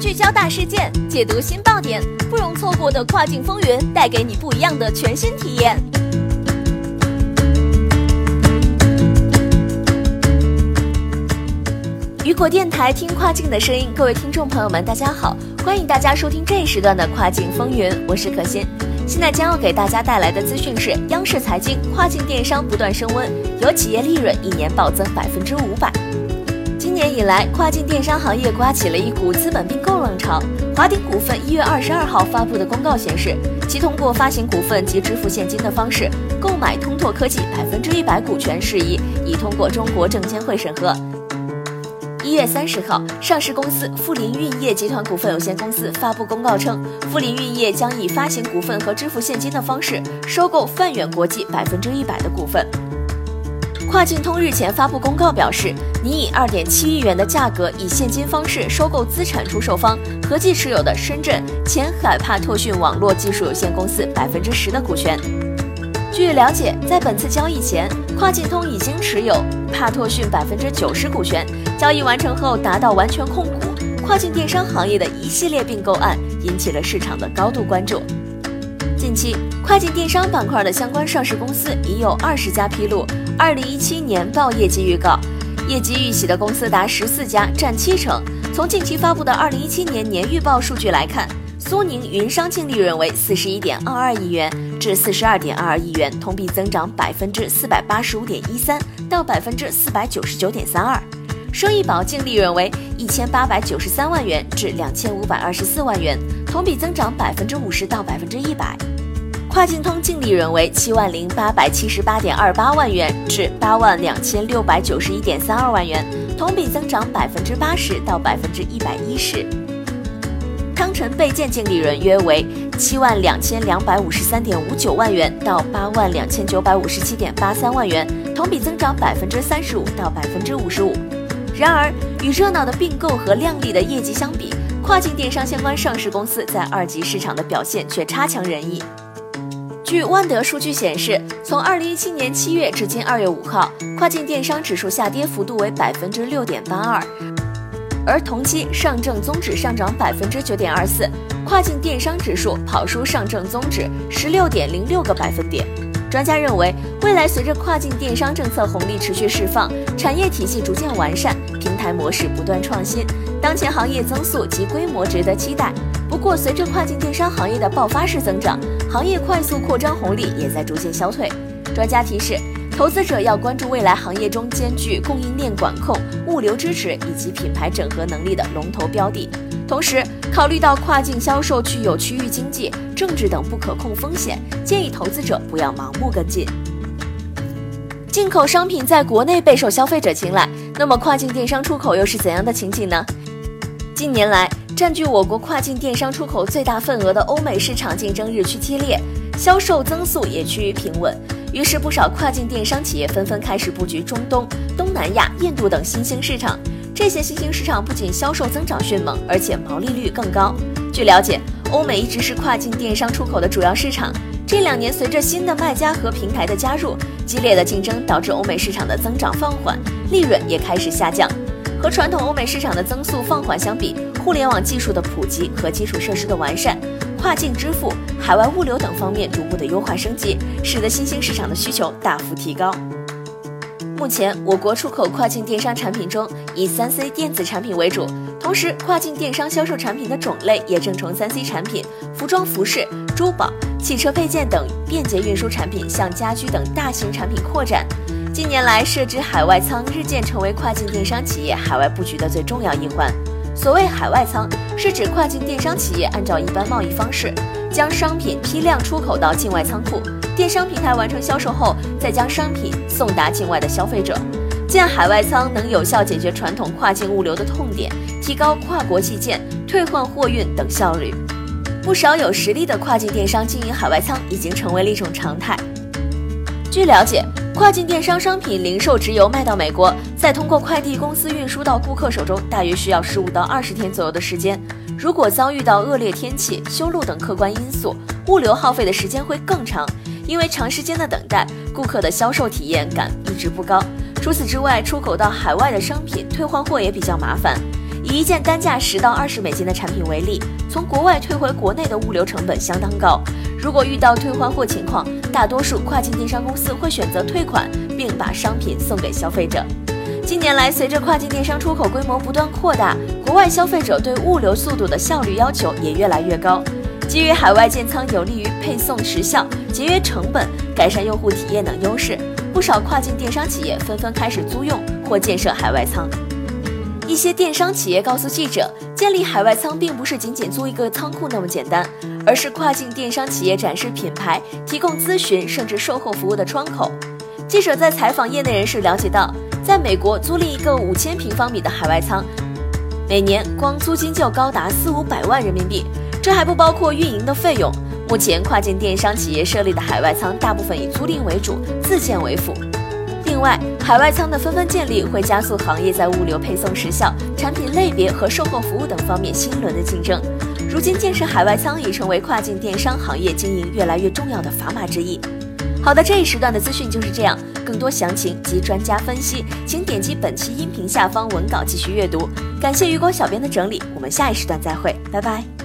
聚焦大事件，解读新爆点，不容错过的跨境风云，带给你不一样的全新体验。雨果电台听跨境的声音，各位听众朋友们，大家好，欢迎大家收听这一时段的跨境风云，我是可心。现在将要给大家带来的资讯是：央视财经，跨境电商不断升温，有企业利润一年暴增百分之五百。今年以来，跨境电商行业刮起了一股资本并购浪潮。华鼎股份一月二十二号发布的公告显示，其通过发行股份及支付现金的方式购买通拓科技百分之一百股权事宜，已通过中国证监会审核。一月三十号，上市公司富林运业集团股份有限公司发布公告称，富林运业将以发行股份和支付现金的方式收购泛远国际百分之一百的股份。跨境通日前发布公告表示，拟以二点七亿元的价格以现金方式收购资产出售方合计持有的深圳前海帕特讯网络技术有限公司百分之十的股权。据了解，在本次交易前，跨境通已经持有帕拓讯百分之九十股权。交易完成后，达到完全控股。跨境电商行业的一系列并购案引起了市场的高度关注。近期，跨境电商板块的相关上市公司已有二十家披露二零一七年报业绩预告，业绩预喜的公司达十四家，占七成。从近期发布的二零一七年年预报数据来看，苏宁云商净利润为四十一点二二亿元。至四十二点二二亿元，同比增长百分之四百八十五点一三到百分之四百九十九点三二。生意宝净利润为一千八百九十三万元至两千五百二十四万元，同比增长百分之五十到百分之一百。跨境通净利润为七万零八百七十八点二八万元至八万两千六百九十一点三二万元，同比增长百分之八十到百分之一百一十。汤臣倍健净利润约为七万两千两百五十三点五九万元到八万两千九百五十七点八三万元，同比增长百分之三十五到百分之五十五。然而，与热闹的并购和亮丽的业绩相比，跨境电商相关上市公司在二级市场的表现却差强人意。据万德数据显示，从二零一七年七月至今二月五号，跨境电商指数下跌幅度为百分之六点八二。而同期上证综指上涨百分之九点二四，跨境电商指数跑输上证综指十六点零六个百分点。专家认为，未来随着跨境电商政策红利持续释放，产业体系逐渐完善，平台模式不断创新，当前行业增速及规模值得期待。不过，随着跨境电商行业的爆发式增长，行业快速扩张红利也在逐渐消退。专家提示。投资者要关注未来行业中兼具供应链管控、物流支持以及品牌整合能力的龙头标的，同时考虑到跨境销售具有区域经济、政治等不可控风险，建议投资者不要盲目跟进。进口商品在国内备受消费者青睐，那么跨境电商出口又是怎样的情景呢？近年来，占据我国跨境电商出口最大份额的欧美市场竞争日趋激烈，销售增速也趋于平稳。于是，不少跨境电商企业纷纷开始布局中东、东南亚、印度等新兴市场。这些新兴市场不仅销售增长迅猛，而且毛利率更高。据了解，欧美一直是跨境电商出口的主要市场。这两年，随着新的卖家和平台的加入，激烈的竞争导致欧美市场的增长放缓，利润也开始下降。和传统欧美市场的增速放缓相比，互联网技术的普及和基础设施的完善。跨境支付、海外物流等方面逐步的优化升级，使得新兴市场的需求大幅提高。目前，我国出口跨境电商产品中以三 C 电子产品为主，同时跨境电商销售产品的种类也正从三 C 产品、服装服饰、珠宝、汽车配件等便捷运输产品向家居等大型产品扩展。近年来，设置海外仓日渐成为跨境电商企业海外布局的最重要一环。所谓海外仓，是指跨境电商企业按照一般贸易方式，将商品批量出口到境外仓库，电商平台完成销售后，再将商品送达境外的消费者。建海外仓能有效解决传统跨境物流的痛点，提高跨国寄件、退换货运等效率。不少有实力的跨境电商经营海外仓已经成为了一种常态。据了解。跨境电商商品零售直邮卖到美国，再通过快递公司运输到顾客手中，大约需要十五到二十天左右的时间。如果遭遇到恶劣天气、修路等客观因素，物流耗费的时间会更长。因为长时间的等待，顾客的销售体验感一直不高。除此之外，出口到海外的商品退换货也比较麻烦。以一件单价十到二十美金的产品为例，从国外退回国内的物流成本相当高。如果遇到退换货情况，大多数跨境电商公司会选择退款，并把商品送给消费者。近年来，随着跨境电商出口规模不断扩大，国外消费者对物流速度的效率要求也越来越高。基于海外建仓有利于配送时效、节约成本、改善用户体验等优势。不少跨境电商企业纷纷开始租用或建设海外仓。一些电商企业告诉记者，建立海外仓并不是仅仅租一个仓库那么简单，而是跨境电商企业展示品牌、提供咨询甚至售后服务的窗口。记者在采访业内人士了解到，在美国租赁一个五千平方米的海外仓，每年光租金就高达四五百万人民币，这还不包括运营的费用。目前，跨境电商企业设立的海外仓大部分以租赁为主，自建为辅。另外，海外仓的纷纷建立会加速行业在物流配送时效、产品类别和售后服务等方面新一轮的竞争。如今，建设海外仓已成为跨境电商行业经营越来越重要的砝码之一。好的，这一时段的资讯就是这样。更多详情及专家分析，请点击本期音频下方文稿继续阅读。感谢余光小编的整理，我们下一时段再会，拜拜。